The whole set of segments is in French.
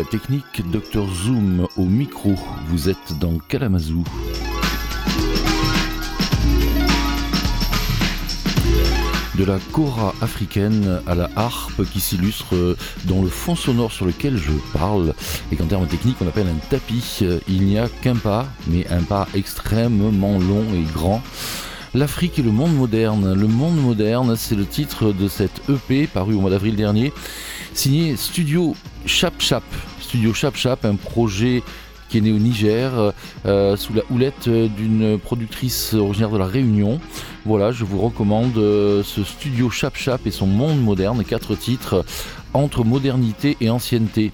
La technique, Dr Zoom au micro. Vous êtes dans Kalamazoo. de la kora africaine à la harpe qui s'illustre dans le fond sonore sur lequel je parle et qu'en termes techniques on appelle un tapis. Il n'y a qu'un pas, mais un pas extrêmement long et grand. L'Afrique et le monde moderne. Le monde moderne, c'est le titre de cette EP paru au mois d'avril dernier, signé Studio Chap Chap. Studio Chap Chap, un projet qui est né au Niger, euh, sous la houlette d'une productrice originaire de la Réunion. Voilà, je vous recommande euh, ce studio Chap Chap et son monde moderne, quatre titres entre modernité et ancienneté.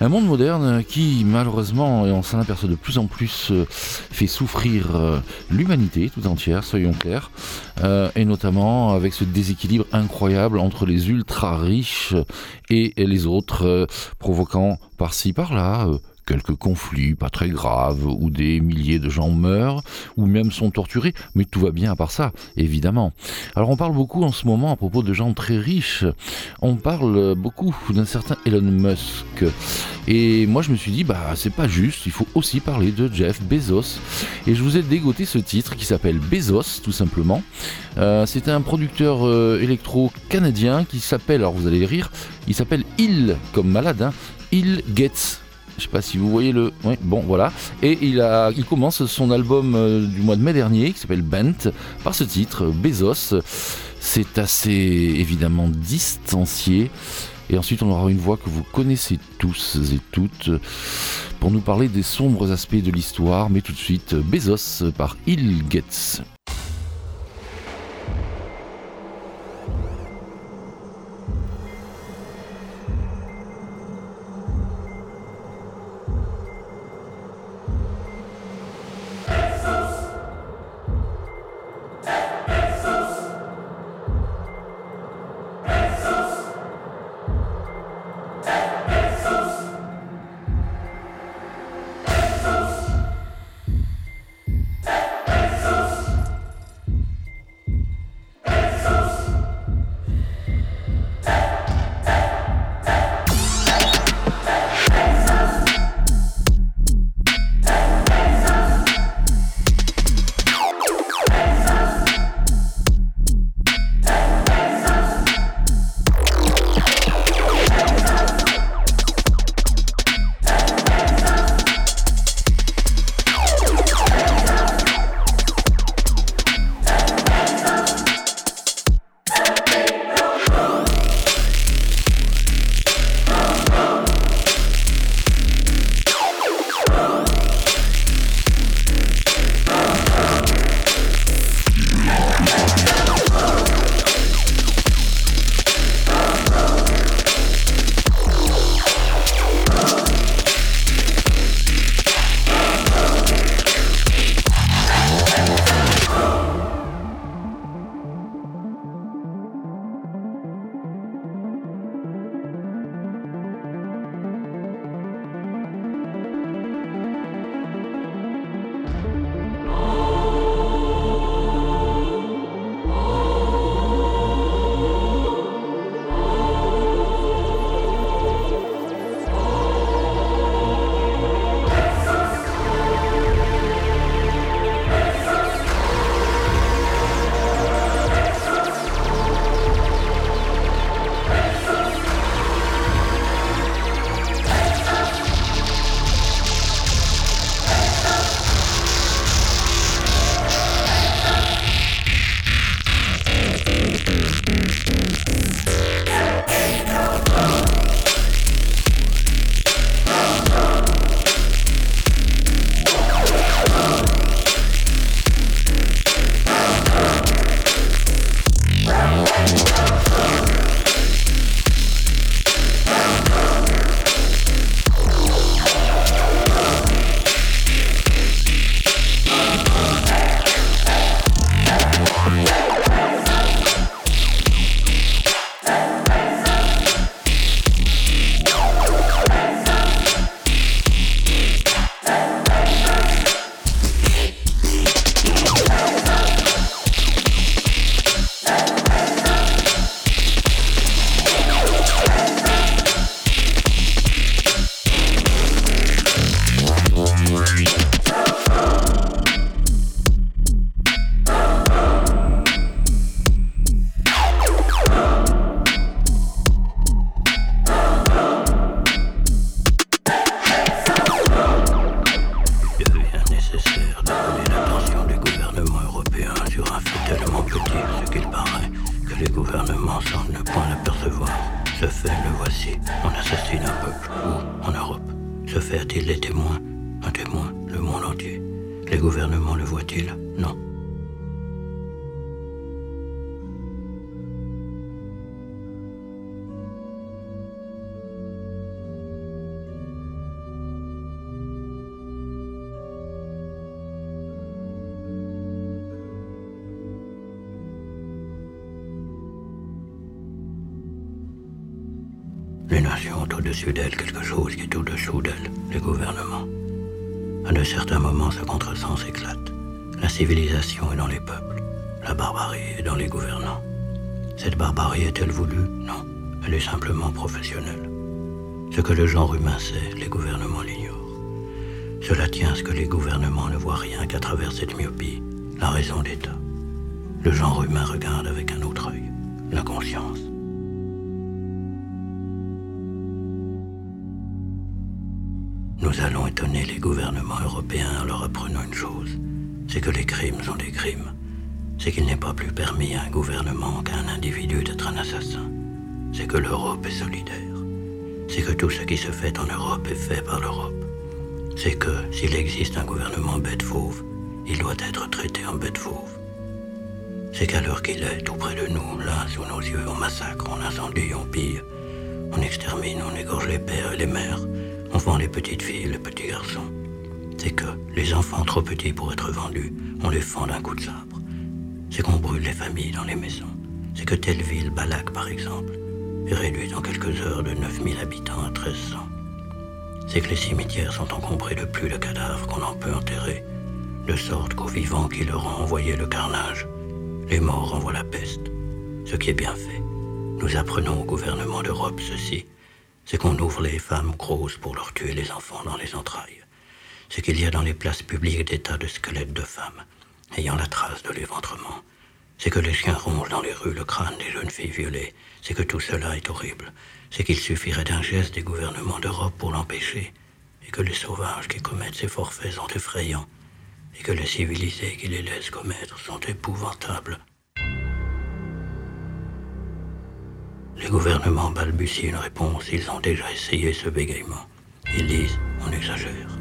Un monde moderne qui, malheureusement, et on s'en aperçoit de plus en plus, euh, fait souffrir l'humanité tout entière, soyons clairs, et notamment avec ce déséquilibre incroyable entre les ultra riches et les autres, provoquant par-ci par-là quelques conflits pas très graves, où des milliers de gens meurent, ou même sont torturés, mais tout va bien à part ça, évidemment. Alors on parle beaucoup en ce moment à propos de gens très riches, on parle beaucoup d'un certain Elon Musk, et moi je me suis dit, bah c'est pas juste, il faut aussi parler de Jeff Bezos, et je vous ai dégoté ce titre qui s'appelle Bezos, tout simplement. Euh, c'est un producteur euh, électro-canadien qui s'appelle, alors vous allez rire, il s'appelle Il, comme malade, hein, Il Gets je sais pas si vous voyez le. Bon, voilà. Et il, il commence son album euh, du mois de mai dernier, qui s'appelle Bent, par ce titre, Bezos. C'est assez évidemment distancié. Et ensuite, on aura une voix que vous connaissez tous et toutes pour nous parler des sombres aspects de l'histoire. Mais tout de suite, Bezos par Il Gets. d'État. Le genre humain regarde avec un autre œil, la conscience. Nous allons étonner les gouvernements européens en leur apprenant une chose, c'est que les crimes sont des crimes. C'est qu'il n'est pas plus permis à un gouvernement qu'à un individu d'être un assassin. C'est que l'Europe est solidaire. C'est que tout ce qui se fait en Europe est fait par l'Europe. C'est que s'il existe un gouvernement bête fauve, il doit être traité en bête fauve. C'est qu'à l'heure qu'il est, tout près de nous, là, sous nos yeux, on massacre, on incendie, on pille, on extermine, on égorge les pères et les mères, on vend les petites filles les petits garçons. C'est que les enfants trop petits pour être vendus, on les fend d'un coup de sabre. C'est qu'on brûle les familles dans les maisons. C'est que telle ville, Balak par exemple, est réduite en quelques heures de 9000 habitants à 1300. C'est que les cimetières sont encombrés de plus de cadavres qu'on en peut enterrer, de sorte qu'aux vivants qui leur ont envoyé le carnage, les morts envoient la peste. Ce qui est bien fait. Nous apprenons au gouvernement d'Europe ceci c'est qu'on ouvre les femmes grosses pour leur tuer les enfants dans les entrailles. C'est qu'il y a dans les places publiques des tas de squelettes de femmes, ayant la trace de l'éventrement. C'est que les chiens rongent dans les rues le crâne des jeunes filles violées. C'est que tout cela est horrible. C'est qu'il suffirait d'un geste des gouvernements d'Europe pour l'empêcher. Et que les sauvages qui commettent ces forfaits sont effrayants. Et que les civilisés qui les laissent commettre sont épouvantables. Les gouvernements balbutient une réponse, ils ont déjà essayé ce bégaiement. Ils disent, on exagère.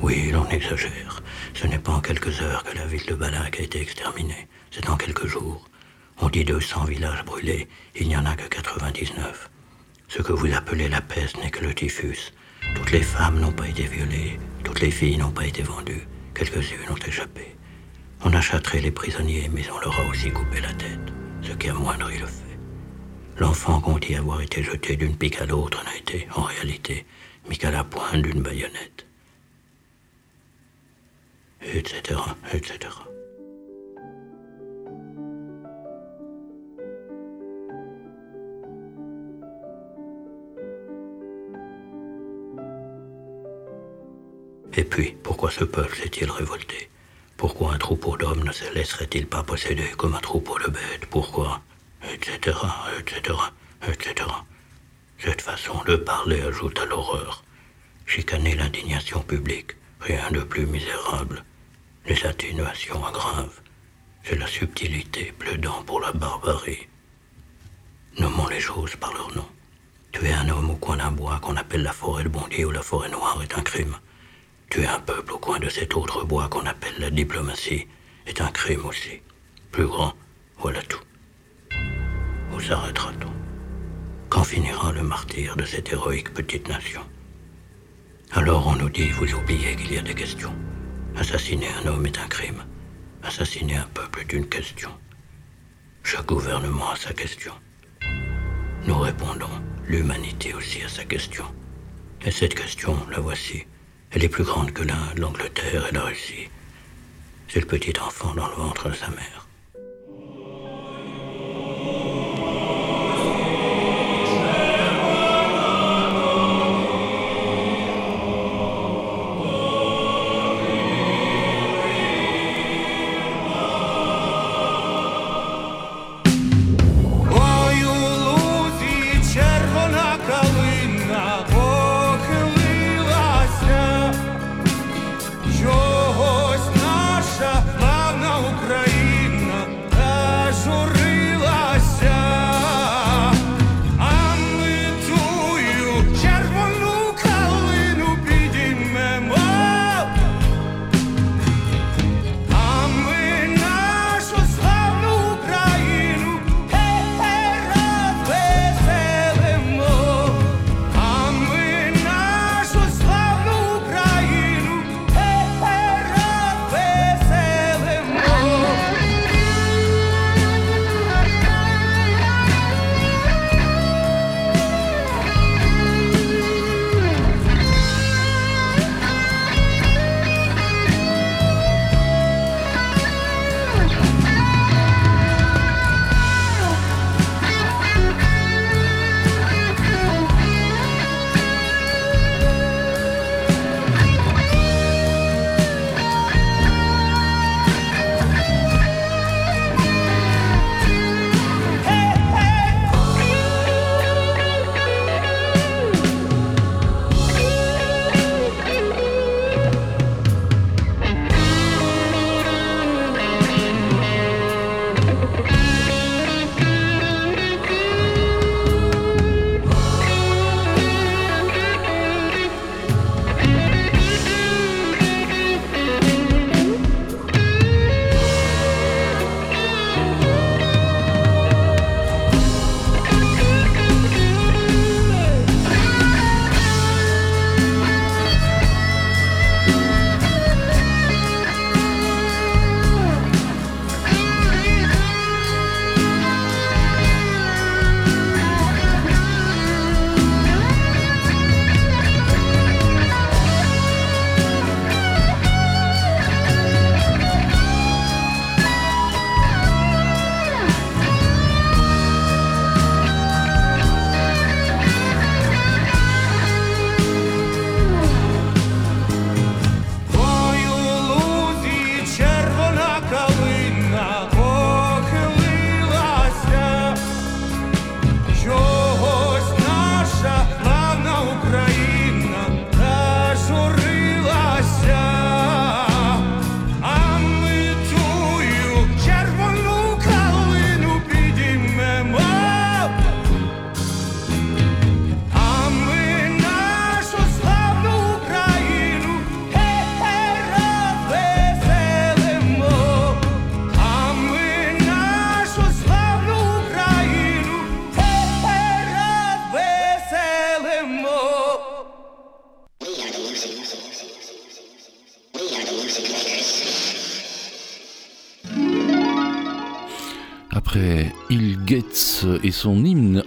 Oui, l'on exagère. Ce n'est pas en quelques heures que la ville de Balak a été exterminée, c'est en quelques jours. On dit 200 villages brûlés, il n'y en a que 99. Ce que vous appelez la peste n'est que le typhus. Toutes les femmes n'ont pas été violées, toutes les filles n'ont pas été vendues, quelques-unes ont échappé. On a châtré les prisonniers, mais on leur a aussi coupé la tête, ce qui amoindrit le fait. L'enfant qu'on dit avoir été jeté d'une pique à l'autre n'a été, en réalité, mis qu'à la pointe d'une baïonnette. Etc., etc. Et puis, pourquoi ce peuple s'est-il révolté? Pourquoi un troupeau d'hommes ne se laisserait-il pas posséder comme un troupeau de bêtes? Pourquoi? Etc., etc., etc. Cette façon de parler ajoute à l'horreur. Chicaner l'indignation publique, rien de plus misérable. Les atténuations aggravent. C'est la subtilité plaidant pour la barbarie. Nommons les choses par leur nom. Tuer un homme au coin d'un bois qu'on appelle la forêt de Bondier ou la forêt noire est un crime. Tuer un peuple au coin de cet autre bois qu'on appelle la diplomatie est un crime aussi. Plus grand, voilà tout. Où s'arrêtera-t-on Quand finira le martyr de cette héroïque petite nation? Alors on nous dit, vous oubliez qu'il y a des questions. Assassiner un homme est un crime. Assassiner un peuple est une question. Chaque gouvernement a sa question. Nous répondons, l'humanité aussi a sa question. Et cette question, la voici. Elle est plus grande que l'Inde, l'Angleterre et la Russie. C'est le petit enfant dans le ventre de sa mère.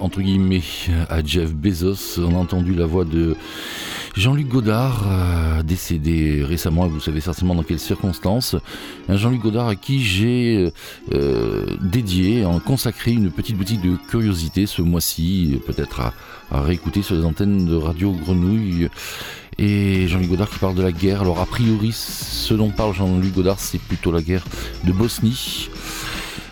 Entre guillemets, à Jeff Bezos, on a entendu la voix de Jean-Luc Godard, euh, décédé récemment, vous savez certainement dans quelles circonstances. Jean-Luc Godard à qui j'ai euh, dédié, consacré une petite boutique de curiosité ce mois-ci, peut-être à, à réécouter sur les antennes de Radio Grenouille. Et Jean-Luc Godard qui parle de la guerre. Alors a priori, ce dont parle Jean-Luc Godard, c'est plutôt la guerre de Bosnie.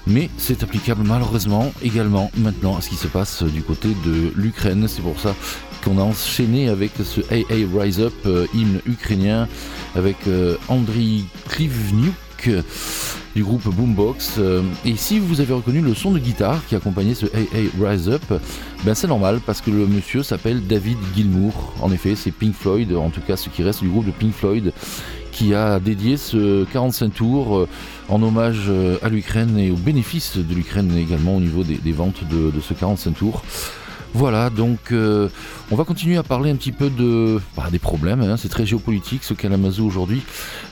Mais c'est applicable malheureusement également maintenant à ce qui se passe du côté de l'Ukraine. C'est pour ça qu'on a enchaîné avec ce Hey Rise Up, euh, hymne ukrainien, avec euh, Andriy Klivniuk du groupe Boombox. Euh, et si vous avez reconnu le son de guitare qui accompagnait ce Hey Rise Up, ben c'est normal parce que le monsieur s'appelle David Gilmour. En effet, c'est Pink Floyd, en tout cas ce qui reste du groupe de Pink Floyd, qui a dédié ce 45 tours en hommage à l'Ukraine et au bénéfice de l'Ukraine également au niveau des, ventes de, ce 45 tours. Voilà, donc euh, on va continuer à parler un petit peu de bah, des problèmes. Hein, c'est très géopolitique ce Kalamazoo aujourd'hui,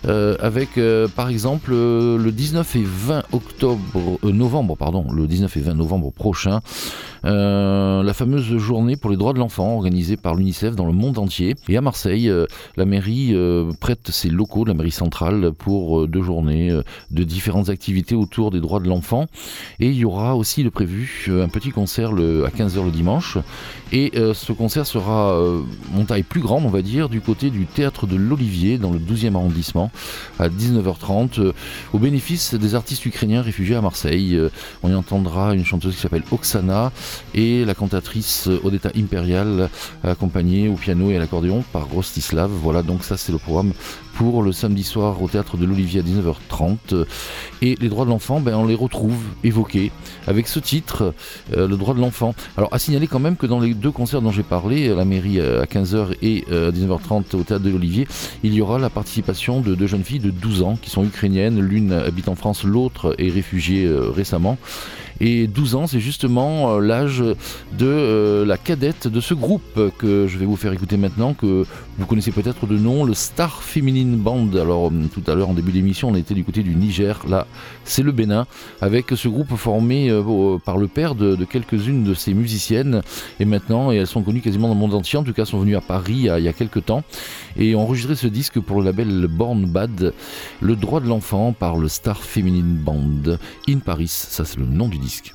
euh, avec euh, par exemple le 19 et 20 octobre, novembre, pardon, le 19 et 20 novembre prochain, la fameuse journée pour les droits de l'enfant organisée par l'UNICEF dans le monde entier. Et à Marseille, la mairie prête ses locaux de la mairie centrale pour deux journées de différentes activités autour des droits de l'enfant. Et il y aura aussi de prévu un petit concert à 15h le dimanche et euh, ce concert sera euh, en taille plus grande, on va dire, du côté du théâtre de l'Olivier, dans le 12e arrondissement, à 19h30, euh, au bénéfice des artistes ukrainiens réfugiés à Marseille. on y entendra une chanteuse qui s'appelle Oksana et la cantatrice Odetta Imperial, accompagnée au piano et à l'accordéon par Rostislav. Voilà, donc ça c'est le programme pour le samedi soir au théâtre de l'Olivier à 19h30. Et les droits de l'enfant, ben, on les retrouve évoqués avec ce titre, le droit de l'enfant. Alors à signaler quand même que dans les deux concerts dont j'ai parlé, la mairie à 15h et à 19h30 au théâtre de l'Olivier, il y aura la participation de deux jeunes filles de 12 ans qui sont ukrainiennes. L'une habite en France, l'autre est réfugiée euh, récemment. Et 12 ans, c'est justement euh, l'âge de euh, la cadette de ce groupe que je vais vous faire écouter maintenant, que vous connaissez peut-être de nom, le Star Feminine Band. Alors euh, tout à l'heure en début d'émission, on était du côté du Niger, là c'est le Bénin, avec ce groupe formé par le père de, quelques-unes de ces musiciennes. Et maintenant, elles sont connues quasiment dans le monde entier, en tout cas sont venues à Paris il y a, quelques temps, et ont enregistré ce disque pour le label Born Bad, le droit de l'enfant par le Star Feminine Band. In Paris, ça c'est le nom du disque. Disque.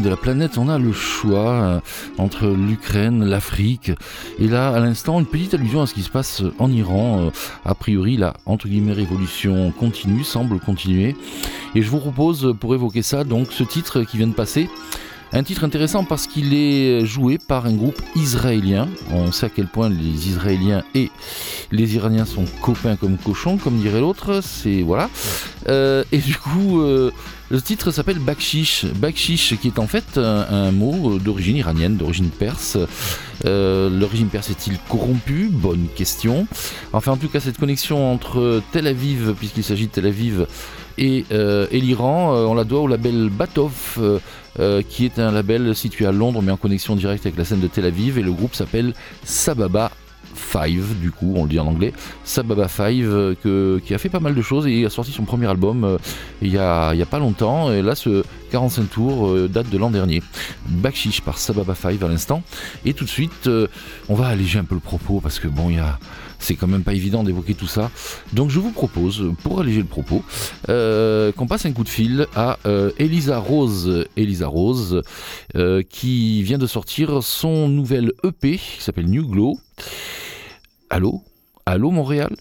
De la planète, on a le choix euh, entre l'Ukraine, l'Afrique, et là, à l'instant, une petite allusion à ce qui se passe en Iran. Euh, a priori, la entre guillemets révolution continue, semble continuer. Et je vous propose, pour évoquer ça, donc ce titre qui vient de passer. Un titre intéressant parce qu'il est joué par un groupe israélien. On sait à quel point les Israéliens et les Iraniens sont copains comme cochons, comme dirait l'autre. C'est voilà. Euh, et du coup, le titre s'appelle Bakshish. Bakshish qui est en fait un, mot d'origine iranienne, d'origine perse. Euh, le régime perse est-il corrompu Bonne question. Enfin en tout cas cette connexion entre Tel Aviv, puisqu'il s'agit de Tel Aviv, et, euh, l'Iran, euh, on la doit au label Batov. Qui est un label situé à Londres mais en connexion directe avec la scène de Tel Aviv et le groupe s'appelle Sababa Five, du coup, on le dit en anglais. Sababa Five, qui a fait pas mal de choses et a sorti son premier album il n'y a, pas longtemps. Et là, ce 45 tours date de l'an dernier. Bakshish par Sababa Five à l'instant. Et tout de suite, on va alléger un peu le propos parce que bon, il y a c'est quand même pas évident d'évoquer tout ça. Donc je vous propose, pour alléger le propos, euh, qu'on passe un coup de fil à euh, Elisa Rose, Elisa Rose, euh, qui vient de sortir son nouvel EP qui s'appelle New Glow. Allô? Allô Montréal?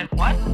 said what?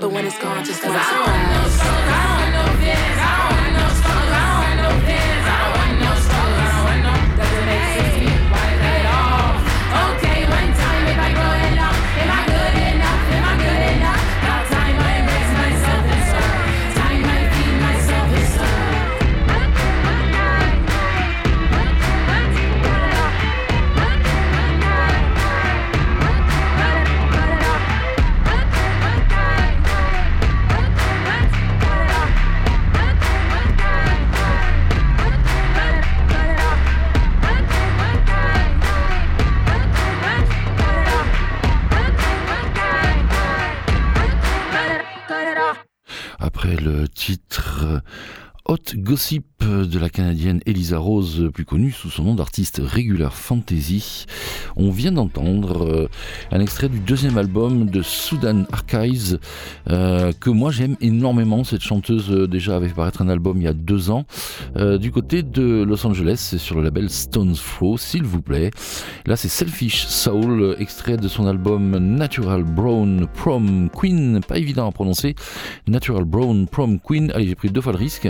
But when it's gone, just let it surprise. Gossip de la Canadienne Elisa Rose, plus connue sous son nom d'artiste Regular Fantasy. On vient d'entendre euh, un extrait du deuxième album de Sudan Archives, euh, que moi j'aime énormément. Cette chanteuse euh, déjà avait fait paraître un album il y a deux ans, du côté de Los Angeles, sur le label Stones Throw, s'il vous plaît. Là c'est Selfish Soul, extrait de son album Natural Brown Prom Queen, pas évident à prononcer. Natural Brown Prom Queen, allez j'ai pris deux fois le risque.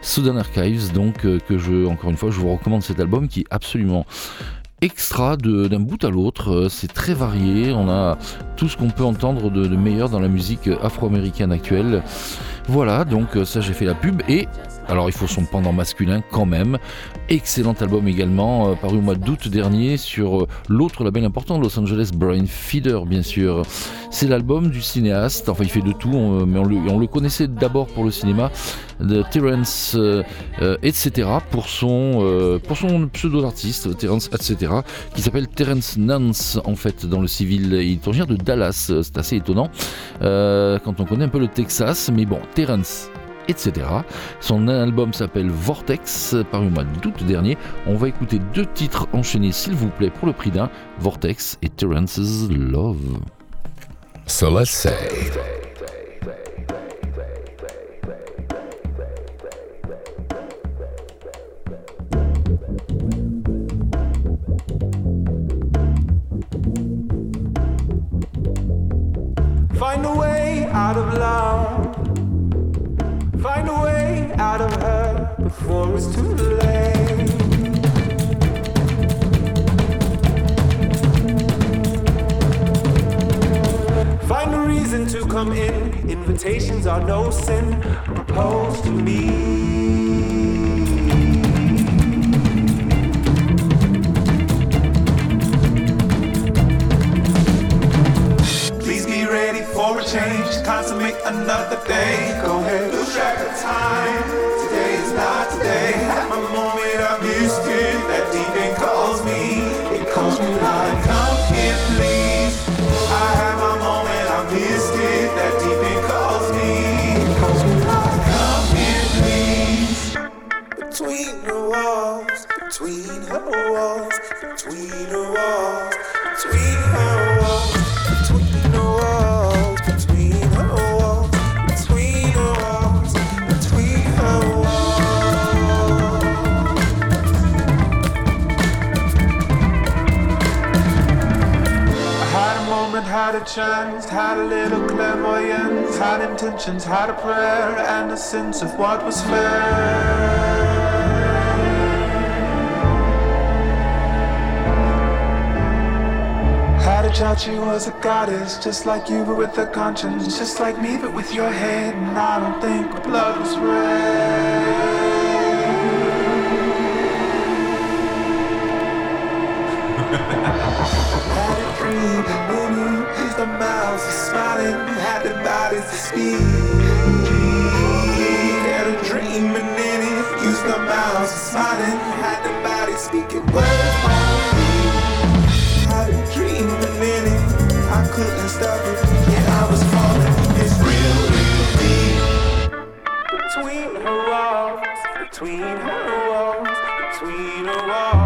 Sudan Archives, donc euh, que je, encore une fois, je vous recommande cet album qui est absolument extra d'un bout à l'autre. Euh, C'est très varié. On a tout ce qu'on peut entendre de, de meilleur dans la musique afro-américaine actuelle. Voilà, donc euh, ça j'ai fait la pub et alors il faut son pendant masculin quand même. Excellent album également, euh, paru au mois d'août dernier sur euh, l'autre label important de Los Angeles, Brain Feeder bien sûr. C'est l'album du cinéaste, enfin il fait de tout, on- mais on le, on le connaissait d'abord pour le cinéma, de Terence, euh, euh, etc. pour son, euh, pseudo d'artiste, Terence, etc. qui s'appelle Terence Nance en fait dans le civil. Il est originaire de Dallas, euh, c'est assez étonnant euh, quand on connaît un peu le Texas, mais bon, Terence etc. Son album s'appelle Vortex, paru au mois d'août dernier. On va écouter deux titres enchaînés, s'il vous plaît, pour le prix d'un Vortex et Terence's Love. So let's say another day. Go ahead, lose track of time. Not today. At my moment, missed it. That end calls me. It calls me like, come here, please. I had my moment, missed it. That end calls me. It calls me like, come here, please. Between the walls, between her walls, between her walls, moment, had a chance, had a little clairvoyance, had intentions, had a prayer, and a sense of what was fair. Had a child, she was a goddess, just like you, but with a conscience, just like me, but with your head. And I don't think blood was red. Had a dream, the mouths to smiling, had the bodies to speak. Had a dream, and then it used the mouths to smiling, had the bodies speaking words only. Had a dream, and then it, I couldn't stop it. Yeah, I was falling. It's real, real deep. Between her walls, between her walls, between her walls,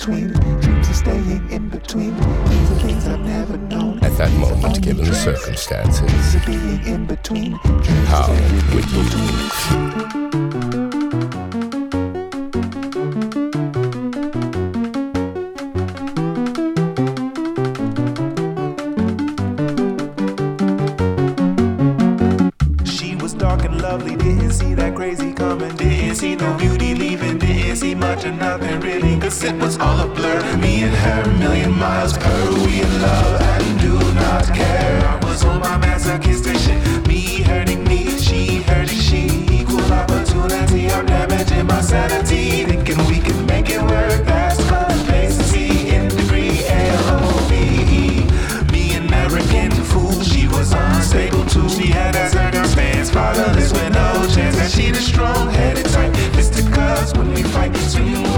between. Dreams of staying in between. Things are things I've never known. At that moment, given the circumstances, Being in between. how would you? She was dark and lovely, didn't see that crazy coming. Didn't see no beauty leaving, didn't see much of nothing really. Cause it was all a blur. Me and her, a million miles per. We in love and do not care. I was on my masochistic shit. Me hurting me, she hurting she. Equal opportunity, I'm damaging my sanity. Thinking we can make it work, that's complacency in degree. L-O-V-E. Me American fool, she was unstable too. She had a certain stance, fatherless with no chance. And she the strong-headed type. Mr. Fisticuffs when we fight, swinging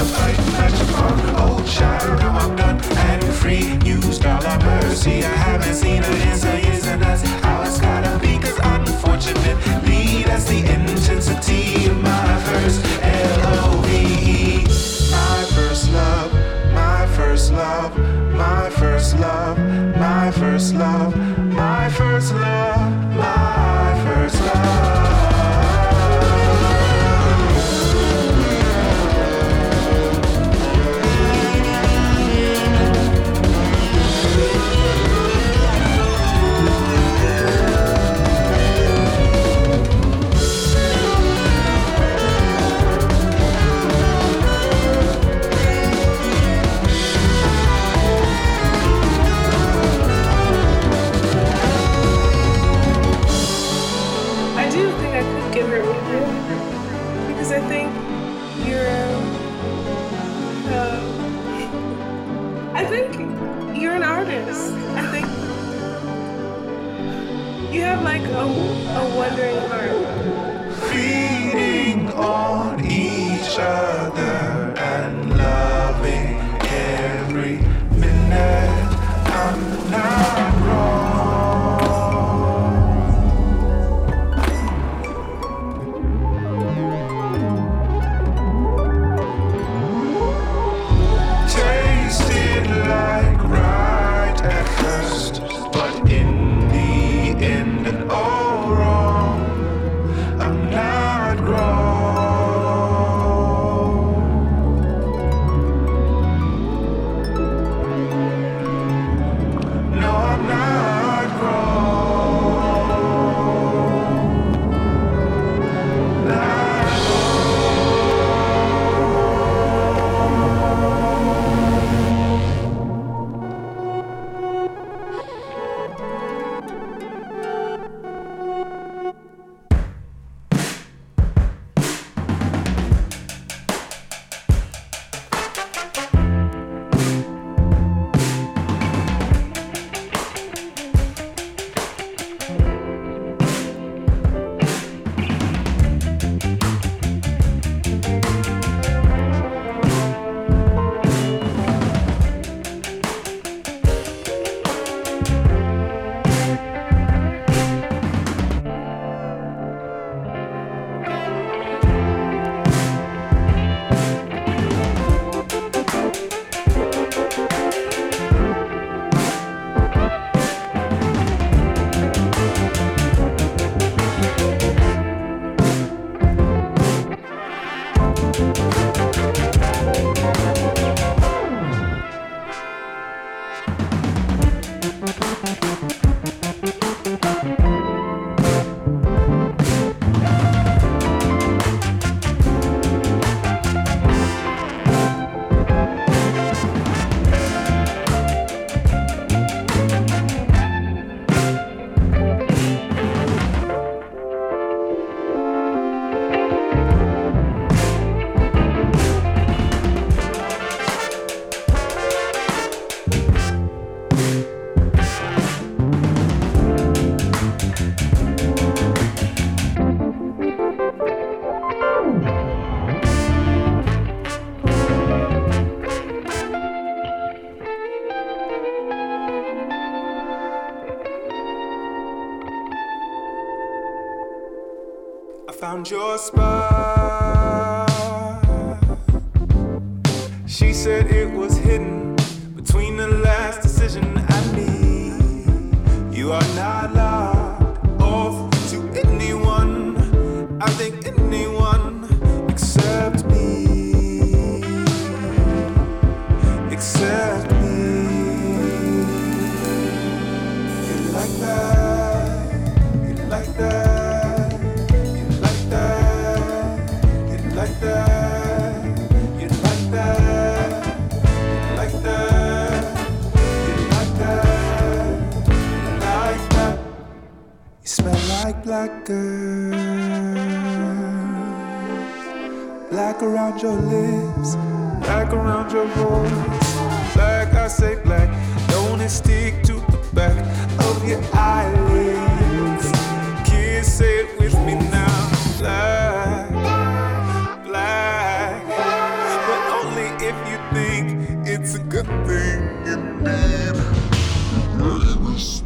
of fight. Magic on old child, now I'm done and free. All our mercy, I haven't seen her in some years, and that's how it's gotta be. Cause unfortunately, that's the intensity of. My first love, my first love, my first love, my first love, wondering your lips, black around your voice. Black, I say black, don't it stick to the back of your eyelids? Kiss it with me now. Black, black, but only if you think it's a good thing indeed. Baby,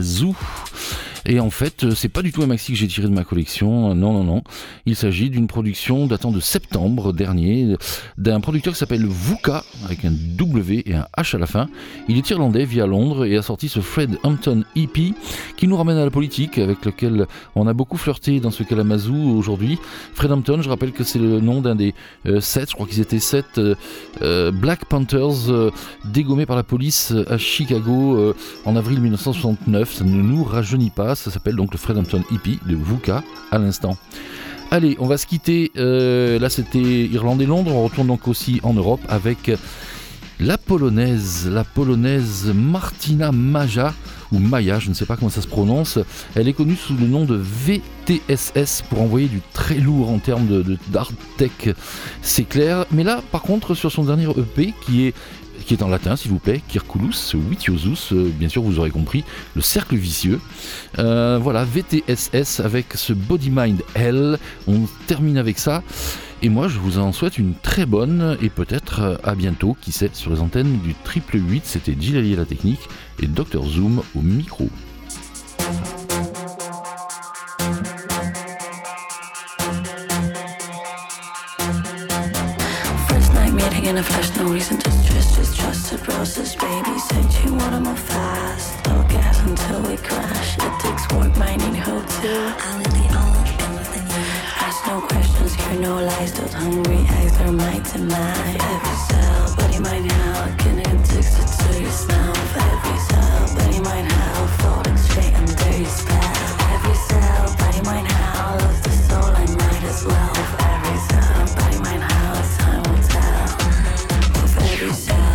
ce Kalamazoo. Et en fait, euh, c'est pas du tout un maxi que j'ai tiré de ma collection. Non, non, non. Il s'agit d'une production datant de septembre dernier d'un producteur qui s'appelle Vuka avec un W et un H à la fin. Il est irlandais, vit à Londres et a sorti ce Fred Hampton EP qui nous ramène à la politique avec lequel on a beaucoup flirté dans ce Kalamazoo aujourd'hui. Fred Hampton, je rappelle que c'est le nom d'un des euh, sept, je crois qu'ils étaient sept euh, euh, Black Panthers euh, dégommés par la police à Chicago euh, en avril 1969. Ça ne nous rajeunit pas. S'appelle donc le Hampton EP de Vuka à l'instant. Allez, on va se quitter. Euh, là, c'était Irlande et Londres. On retourne donc aussi en Europe avec la polonaise, la polonaise Martina Maja ou Maya, je ne sais pas comment ça se prononce. Elle est connue sous le nom de VTSS pour envoyer du très lourd en termes de d'art tech, c'est clair. Mais là, par contre, sur son dernier EP qui est qui est en latin, s'il vous plaît, Kirkulus Vitiosus, euh, bien sûr, vous aurez compris, le cercle vicieux. Euh, voilà, VTSS avec ce Body Mind Hell. On termine avec ça. Et moi, je vous en souhaite une très bonne et peut-être euh, à bientôt, qui sait, sur les antennes du triple 8. C'était Gilles à la technique et Dr Zoom au micro. Just. Baby said she wanna move fast. Don't gas until we crash. It takes work, mining hotel. I will be all within you. Ask no questions, hear no lies. Those hungry eyes are my to mine. Every cell, body, mind, how can addicted to your smell? Every cell, body, mind, how falling straight under your spell. Every cell, body, mind, how loves the soul. I might as well. Every cell, body, mind, how time will tell. With every cell,